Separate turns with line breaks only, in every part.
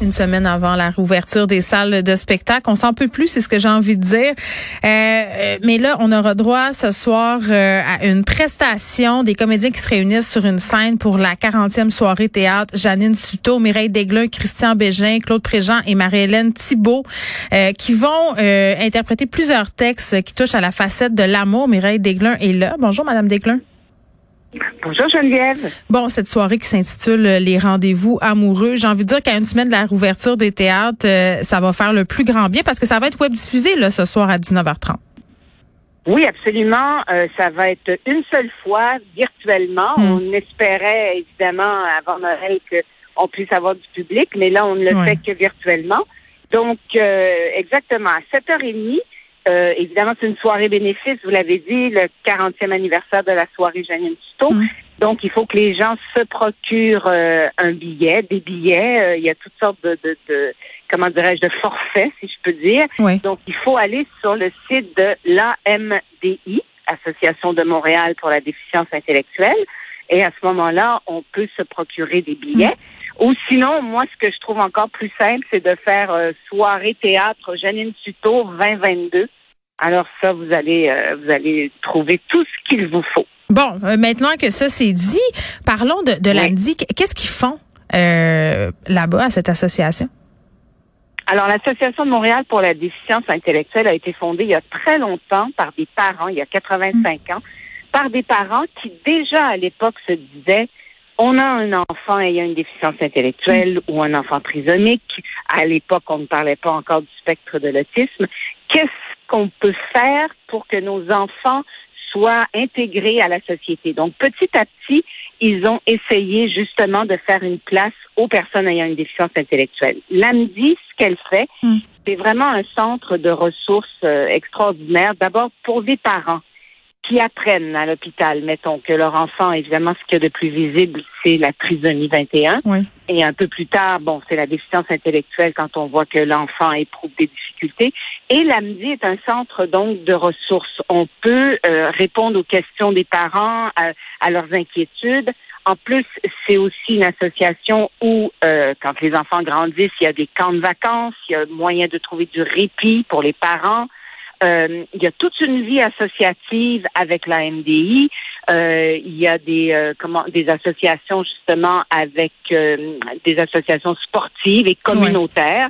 Une semaine avant la réouverture des salles de spectacle. On s'en peut plus, c'est ce que j'ai envie de dire. Euh, euh, mais là, on aura droit ce soir euh, à une prestation des comédiens qui se réunissent sur une scène pour la 40e soirée théâtre. Janine Suto, Mireille Desglun, Christian Bégin, Claude Préjean et Marie-Hélène Thibault qui vont interpréter plusieurs textes qui touchent à la facette de l'amour. Mireille Desglun est là. Bonjour, Madame Desglun.
Bonjour Geneviève.
Bon, cette soirée qui s'intitule euh, Les rendez-vous amoureux, j'ai envie de dire qu'à une semaine de la rouverture des théâtres, euh, ça va faire le plus grand bien parce que ça va être web diffusé là, ce soir à 19h30.
Oui, absolument. Euh, ça va être une seule fois, virtuellement. Hmm. On espérait évidemment avant Noël qu'on puisse avoir du public, mais là, on ne le fait que virtuellement. Donc, exactement, à 7h30, euh, évidemment, c'est une soirée bénéfice, vous l'avez dit, le 40e anniversaire de la soirée Janine Tuto. Donc, il faut que les gens se procurent euh, un billet, des billets. Euh, il y a toutes sortes de, de, de comment dirais-je, de forfaits, si je peux dire. Donc, il faut aller sur le site de l'AMDI, Association de Montréal pour la déficience intellectuelle. Et à ce moment-là, on peut se procurer des billets. Ou sinon, moi, ce que je trouve encore plus simple, c'est de faire soirée théâtre Janine Tuto 2022 alors ça, vous allez, euh, vous allez trouver tout ce qu'il vous faut.
Bon, euh, maintenant que ça c'est dit, parlons de, de l'AMDI. Qu'est-ce qu'ils font euh, là-bas à cette association?
Alors, l'Association de Montréal pour la déficience intellectuelle a été fondée il y a très longtemps par des parents, il y a 85 hmm. ans, par des parents qui déjà à l'époque se disaient on a un enfant ayant une déficience intellectuelle ou un enfant trisomique. À l'époque, on ne parlait pas encore du spectre de l'autisme. Qu'est-ce qu'on peut faire pour que nos enfants soient intégrés à la société? Donc, petit à petit, ils ont essayé justement de faire une place aux personnes ayant une déficience intellectuelle. L'AMDI, ce qu'elle fait, hmm. c'est vraiment un centre de ressources euh, extraordinaire, d'abord pour les parents qui apprennent à l'hôpital, mettons, que leur enfant, évidemment, ce qu'il y a de plus visible, c'est la trisomie 21. Et un peu plus tard, bon, c'est la déficience intellectuelle quand on voit que l'enfant éprouve des difficultés. Et l'AMDI est un centre, donc, de ressources. On peut euh, répondre aux questions des parents, à, leurs inquiétudes. En plus, c'est aussi une association où, euh, quand les enfants grandissent, il y a des camps de vacances, il y a moyen de trouver du répit pour les parents. Euh, il y a toute une vie associative avec la MDI. Euh, il y a des euh, comment des associations justement avec des associations sportives et communautaires.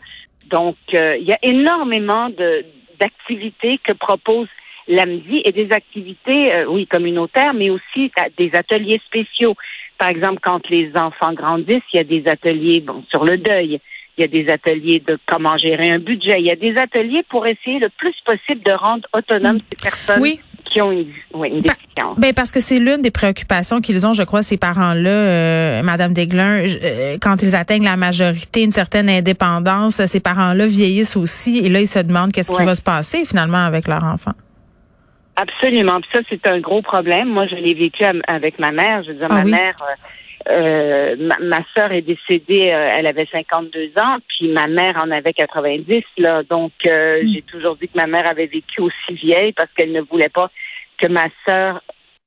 Donc il y a énormément de d'activités que propose l'AMDI et des activités, oui, communautaires, mais aussi des ateliers spéciaux. Par exemple, quand les enfants grandissent, il y a des ateliers bon, sur le deuil il y a des ateliers de comment gérer un budget, il y a des ateliers pour essayer le plus possible de rendre autonomes ces personnes. Qui ont une, déficience.
Ben parce que c'est l'une des préoccupations qu'ils ont, je crois, ces parents-là, euh, Madame Desglin, euh, quand ils atteignent la majorité, une certaine indépendance, ces parents-là vieillissent aussi, et là ils se demandent qu'est-ce qui va se passer finalement avec leur enfant.
Absolument. ça, c'est un gros problème. Moi, je l'ai vécu avec ma mère. Je veux dire, ah ma mère, euh, euh, ma, sœur est décédée, euh, elle avait 52 ans, puis ma mère en avait 90. Là, donc euh, hmm. j'ai toujours dit que ma mère avait vécu aussi vieille parce qu'elle ne voulait pas que ma sœur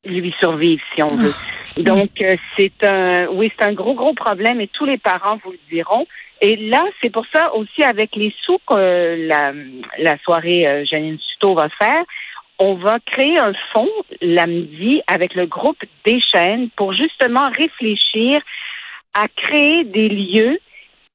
lui survive, si on veut. Ah. Donc c'est un, oui, c'est un gros gros problème et tous les parents vous le diront. Et là, c'est pour ça aussi avec les sous que la, la soirée Janine Suto va faire, on va créer un fonds l'AMDI avec le groupe des chaînes pour justement réfléchir à créer des lieux,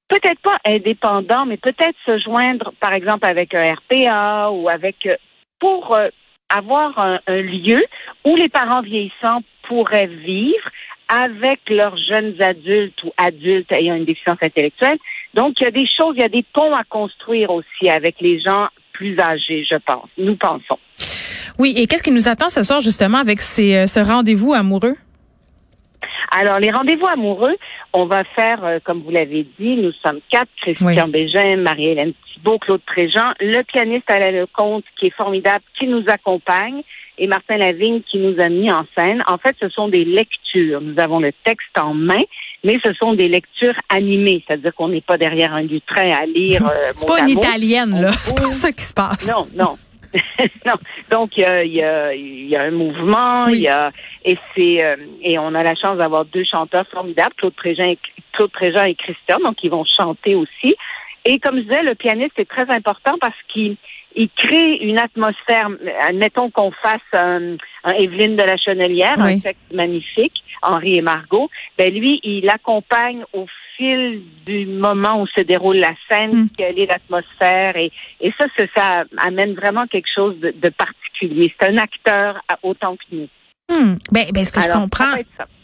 peut-être pas indépendants, mais peut-être se joindre, par exemple, avec un RPA ou avec euh, pour euh, avoir un, lieu où les parents vieillissants pourraient vivre avec leurs jeunes adultes ou adultes ayant une déficience intellectuelle. Donc, il y a des choses, il y a des ponts à construire aussi avec les gens plus âgés, je pense. Nous pensons.
Oui, et qu'est-ce qui nous attend ce soir justement avec ces, euh, ce rendez-vous amoureux?
Alors, les rendez-vous amoureux, on va faire, euh, comme vous l'avez dit, nous sommes quatre, Christian Bégin, Marie-Hélène Thibault, Claude Préjean, le pianiste Alain Lecomte, qui est formidable, qui nous accompagne, et Martin Lavigne, qui nous a mis en scène. En fait, ce sont des lectures. Nous avons le texte en main, mais ce sont des lectures animées, c'est-à-dire qu'on n'est pas derrière un lutrin à lire.
Euh, c'est pas une italienne, là. C'est pas ça qui se passe.
Non, non non. Donc il y a, y, a, y a, un mouvement, il y a et c'est euh, et on a la chance d'avoir deux chanteurs formidables, Claude Préjean et Claude Préjean et Christian, donc ils vont chanter aussi. Et comme je disais, le pianiste est très important parce qu'il il crée une atmosphère. Admettons qu'on fasse un, un Evelyne de la Chenelière, un texte magnifique, Henri et Margot. Ben lui, il accompagne au fil du moment où se déroule la scène, mm. quelle est l'atmosphère, et, et ça, ça, amène vraiment quelque chose de, de particulier. C'est un acteur autant que nous.
Hmm. Ben, ben, ce que je comprends.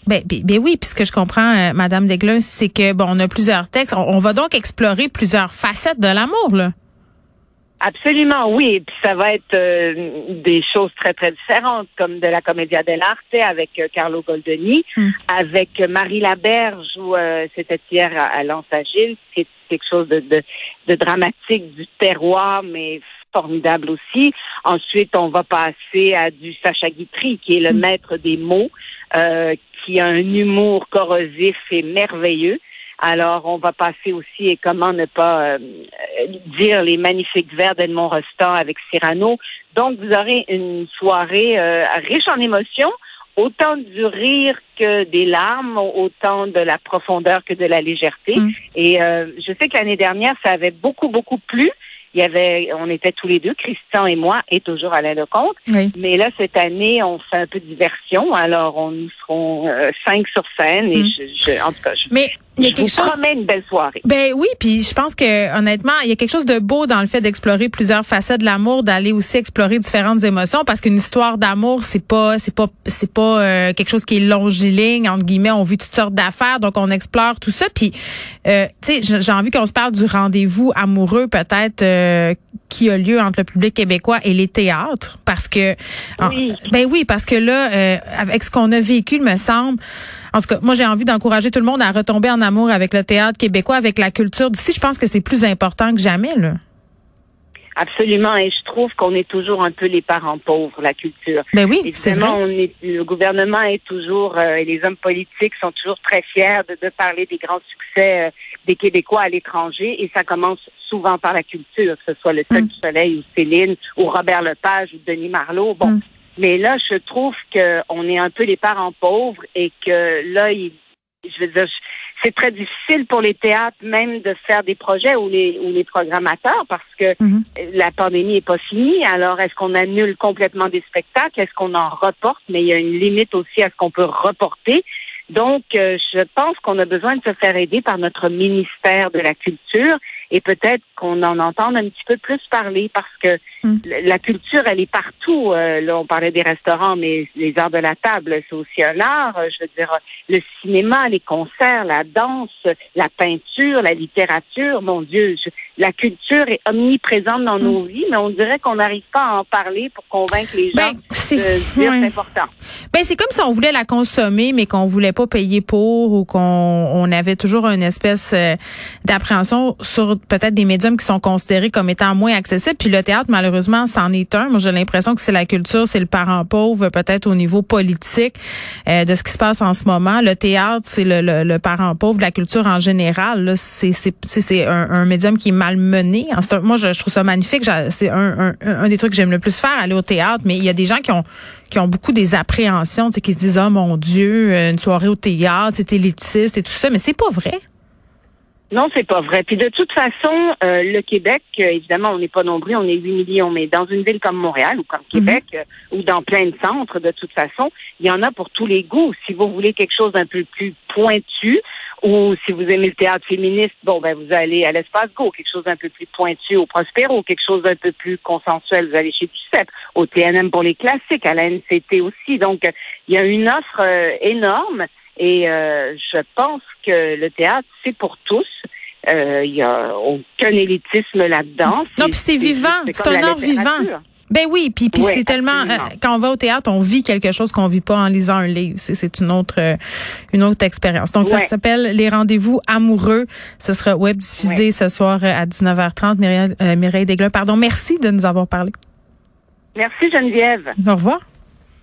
Ben, ben, ben, oui, puis ce que je comprends, euh, Madame c'est que bon, on a plusieurs textes. On, va donc explorer plusieurs facettes de l'amour, là.
Absolument, oui. Et puis ça va être euh, des choses très, très différentes, comme de la Commedia dell'arte avec euh, Carlo Goldoni, hmm. avec Marie Laberge, où c'était hier à, à Lens-Agile. C'est quelque chose de, de, de dramatique du terroir, mais formidable aussi. Ensuite, on va passer à du Sacha Guitry, qui est le mm. maître des mots, euh, qui a un humour corrosif et merveilleux. Alors, on va passer aussi, et comment ne pas euh, dire les magnifiques vers d'Edmond Rostand avec Cyrano. Donc, vous aurez une soirée euh, riche en émotions, autant du rire que des larmes, autant de la profondeur que de la légèreté. Mm. Et je sais que l'année dernière, ça avait beaucoup, beaucoup plu. Il y avait, on était tous les deux, Christian et moi, et toujours Alain Lecomte. Mais là, cette année, on fait un peu de diversion. Alors, on nous serons euh, cinq sur scène. Et mm. je, en tout cas, je,
Mais il y a quelque
chose. Promets une belle soirée.
Ben oui, puis je pense que honnêtement, il y a quelque chose de beau dans le fait d'explorer plusieurs facettes de l'amour, d'aller aussi explorer différentes émotions, parce qu'une histoire d'amour, c'est pas, c'est pas, c'est pas euh, quelque chose qui est longiligne entre guillemets. On vit toutes sortes d'affaires, donc on explore tout ça. Puis, euh, tu sais, j'ai envie qu'on se parle du rendez-vous amoureux, peut-être euh, qui a lieu entre le public québécois et les théâtres, parce que,
oui.
ben oui, parce que là, avec ce qu'on a vécu, il me semble. En tout cas, moi, j'ai envie d'encourager tout le monde à retomber en amour avec le théâtre québécois, avec la culture d'ici. Je pense que c'est plus important que jamais, là.
Absolument, et je trouve qu'on est toujours un peu les parents pauvres, la culture.
Ben oui, c'est vrai.
On est, le gouvernement est toujours, euh, et les hommes politiques sont toujours très fiers de, de parler des grands succès euh, des Québécois à l'étranger, et ça commence souvent par la culture, que ce soit le Sol mm. du Soleil ou Céline, ou Robert Lepage ou Denis Marlot. Bon, mm. Mais là, je trouve qu'on est un peu les parents pauvres et que là, je veux dire, c'est très difficile pour les théâtres même de faire des projets ou les ou les programmateurs parce que mhm. la pandémie est pas finie. Alors, est-ce qu'on annule complètement des spectacles? Est-ce qu'on en reporte? Mais il y a une limite aussi à ce qu'on peut reporter. Donc, euh, je pense qu'on a besoin de se faire aider par notre ministère de la Culture et peut-être qu'on en entende un petit peu plus parler parce que hmm. la culture, elle est partout. Euh, là, on parlait des restaurants, mais les arts de la table, c'est aussi un art. Euh, je veux dire, le cinéma, les concerts, la danse, la peinture, la littérature. Mon Dieu, la culture est omniprésente dans nos hmm. vies, mais on dirait qu'on n'arrive pas à en parler pour convaincre les gens ben, c'est, important.
Ben, c'est comme si on voulait la consommer, mais qu'on voulait pas payer pour ou qu'on on avait toujours une espèce euh, d'appréhension sur peut-être des médiums qui sont considérés comme étant moins accessibles. Puis le théâtre, malheureusement, c'en est un. Moi, j'ai l'impression que c'est la culture, c'est le parent pauvre, peut-être au niveau politique euh, de ce qui se passe en ce moment. Le théâtre, c'est le, le, parent pauvre de la culture en général. C'est c'est un, un médium qui est malmené. moi, je, trouve ça magnifique. C'est un, un, un des trucs que j'aime le plus faire, aller au théâtre. Mais il y a des gens qui ont qui ont beaucoup des appréhensions, qui se disent oh mon Dieu, une soirée au théâtre, c'est élitiste et tout ça. Mais c'est pas vrai.
Non, c'est pas vrai. Puis de toute façon, euh, le Québec, euh, évidemment, on n'est pas nombreux, on est 8 millions, mais dans une ville comme Montréal ou comme Québec mhm. euh, ou dans plein de centres, de toute façon, il y en a pour tous les goûts. Si vous voulez quelque chose d'un peu plus pointu, ou si vous aimez le théâtre féministe, bon, ben vous allez à l'espace Go, quelque chose d'un peu plus pointu au Prospero, quelque chose d'un peu plus consensuel, vous allez chez Duceppe, au TNM pour les classiques, à la NCT aussi. Donc, il y a une offre énorme. Et je pense que le théâtre, c'est pour tous. Euh, il n'y a aucun élitisme là-dedans.
Non, puis c'est vivant. C'est un art vivant. Ben oui, puis puis c'est tellement euh, quand on va au théâtre, on vit quelque chose qu'on vit pas en lisant un livre. C'est une autre euh, une autre expérience. Donc ça s'appelle les rendez-vous amoureux. Ce sera web diffusé ce soir à 19h30. Mireille, Mireille Desglun, pardon. Merci de nous avoir parlé.
Merci Geneviève.
Au revoir.